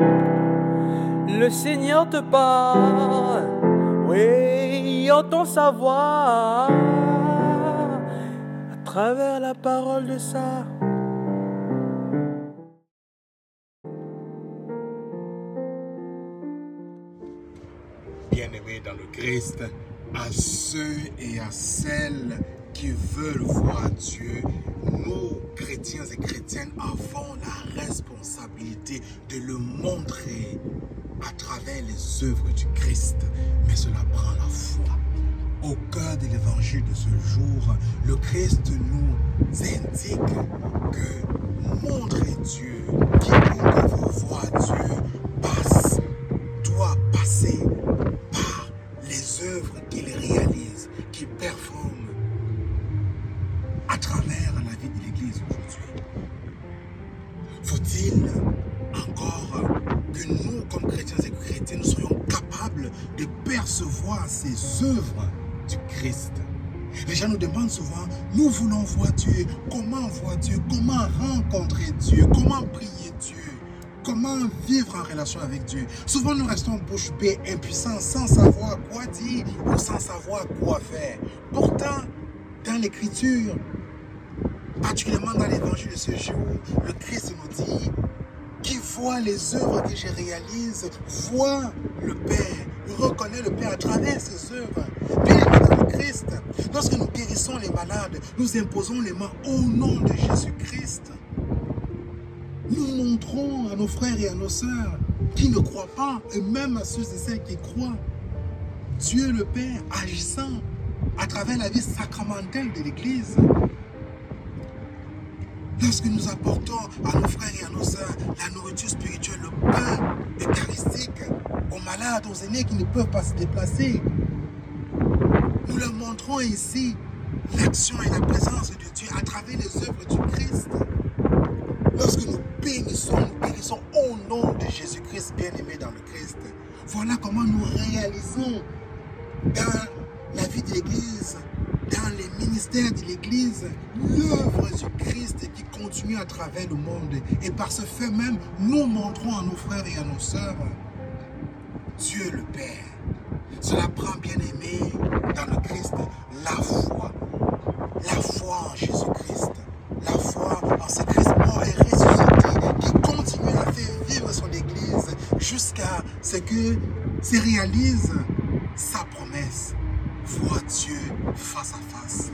Le Seigneur te parle, oui, entend sa voix à travers la parole de ça. Bien-aimés dans le Christ, à ceux et à celles qui veulent voir Dieu, nous, chrétiens et chrétiennes, avons la responsabilité de le montrer à travers les œuvres du Christ. Mais cela prend la foi. Au cœur de l'évangile de ce jour, le Christ nous indique que montrer Dieu, quiconque veut voir Dieu, passe, doit passer par les œuvres qu'il réalise, Encore que nous, comme chrétiens et chrétiens, nous soyons capables de percevoir ces œuvres du Christ. Les gens nous demandent souvent, nous voulons voir Dieu, comment voir Dieu, comment rencontrer Dieu, comment prier Dieu, comment vivre en relation avec Dieu? Souvent nous restons bouche bée, impuissants, sans savoir quoi dire ou sans savoir quoi faire. Pourtant, dans l'écriture, particulièrement dans l'évangile de ce jour, le Christ nous dit qui voit les œuvres que je réalise, voit le Père, reconnaît le Père à travers ses œuvres. Bien dans le Christ, lorsque nous guérissons les malades, nous imposons les mains au nom de Jésus-Christ. Nous montrons à nos frères et à nos sœurs qui ne croient pas, et même à ceux et celles qui croient, Dieu le Père agissant à travers la vie sacramentelle de l'Église. Lorsque nous apportons à nos frères et à nos sœurs la nourriture spirituelle, le pain eucharistique, aux malades, aux aînés qui ne peuvent pas se déplacer, nous leur montrons ici l'action et la présence de Dieu à travers les œuvres du Christ. Lorsque nous bénissons, nous bénissons au nom de Jésus-Christ bien-aimé dans le Christ. Voilà comment nous réalisons dans la vie de l'Église, dans les ministères de l'Église, l'œuvre du Christ à travers le monde. Et par ce fait même, nous montrons à nos frères et à nos sœurs Dieu le Père. Cela prend bien aimé dans le Christ la foi. La foi en Jésus-Christ. La foi en ce Christ mort et ressuscité qui continue à faire vivre son Église jusqu'à ce que se réalise sa promesse. Voir Dieu face à face.